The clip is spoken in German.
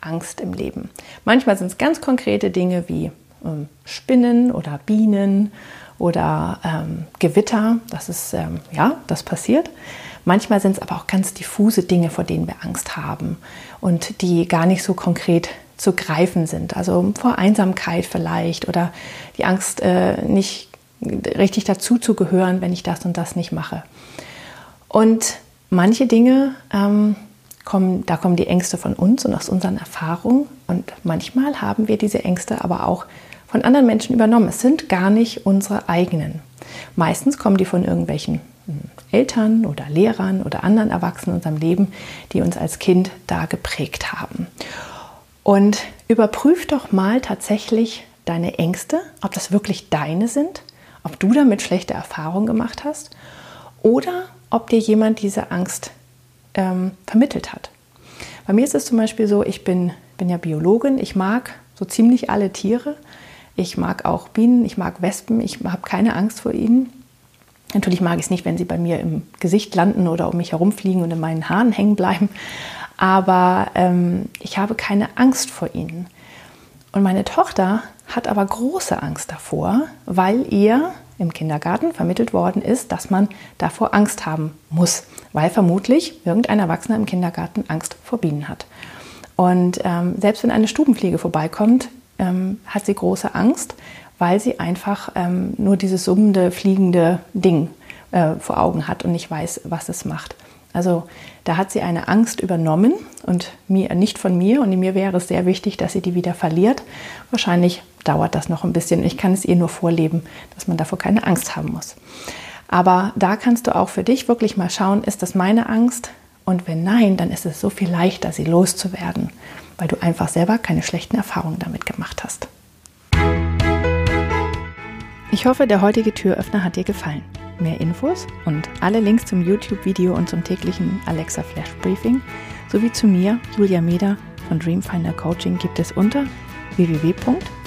Angst im Leben. Manchmal sind es ganz konkrete Dinge wie ähm, Spinnen oder Bienen oder ähm, Gewitter. Das ist, ähm, ja, das passiert. Manchmal sind es aber auch ganz diffuse Dinge, vor denen wir Angst haben und die gar nicht so konkret zu greifen sind. Also vor Einsamkeit vielleicht oder die Angst, äh, nicht richtig dazu zu gehören, wenn ich das und das nicht mache. Und manche Dinge ähm, kommen, da kommen die Ängste von uns und aus unseren Erfahrungen. Und manchmal haben wir diese Ängste aber auch von anderen Menschen übernommen. Es sind gar nicht unsere eigenen. Meistens kommen die von irgendwelchen hm, Eltern oder Lehrern oder anderen Erwachsenen in unserem Leben, die uns als Kind da geprägt haben. Und überprüf doch mal tatsächlich deine Ängste, ob das wirklich deine sind, ob du damit schlechte Erfahrungen gemacht hast oder ob dir jemand diese Angst ähm, vermittelt hat. Bei mir ist es zum Beispiel so, ich bin, bin ja Biologin, ich mag so ziemlich alle Tiere. Ich mag auch Bienen, ich mag Wespen, ich habe keine Angst vor ihnen. Natürlich mag ich es nicht, wenn sie bei mir im Gesicht landen oder um mich herumfliegen und in meinen Haaren hängen bleiben. Aber ähm, ich habe keine Angst vor ihnen. Und meine Tochter hat aber große Angst davor, weil ihr im Kindergarten vermittelt worden ist, dass man davor Angst haben muss, weil vermutlich irgendein Erwachsener im Kindergarten Angst vor Bienen hat. Und ähm, selbst wenn eine Stubenfliege vorbeikommt, ähm, hat sie große Angst, weil sie einfach ähm, nur dieses summende, fliegende Ding äh, vor Augen hat und nicht weiß, was es macht. Also da hat sie eine Angst übernommen und mir nicht von mir und mir wäre es sehr wichtig, dass sie die wieder verliert. Wahrscheinlich dauert das noch ein bisschen. Ich kann es ihr nur vorleben, dass man davor keine Angst haben muss. Aber da kannst du auch für dich wirklich mal schauen, ist das meine Angst? Und wenn nein, dann ist es so viel leichter, sie loszuwerden, weil du einfach selber keine schlechten Erfahrungen damit gemacht hast. Ich hoffe, der heutige Türöffner hat dir gefallen. Mehr Infos und alle Links zum YouTube-Video und zum täglichen Alexa Flash Briefing sowie zu mir, Julia Meder von Dreamfinder Coaching gibt es unter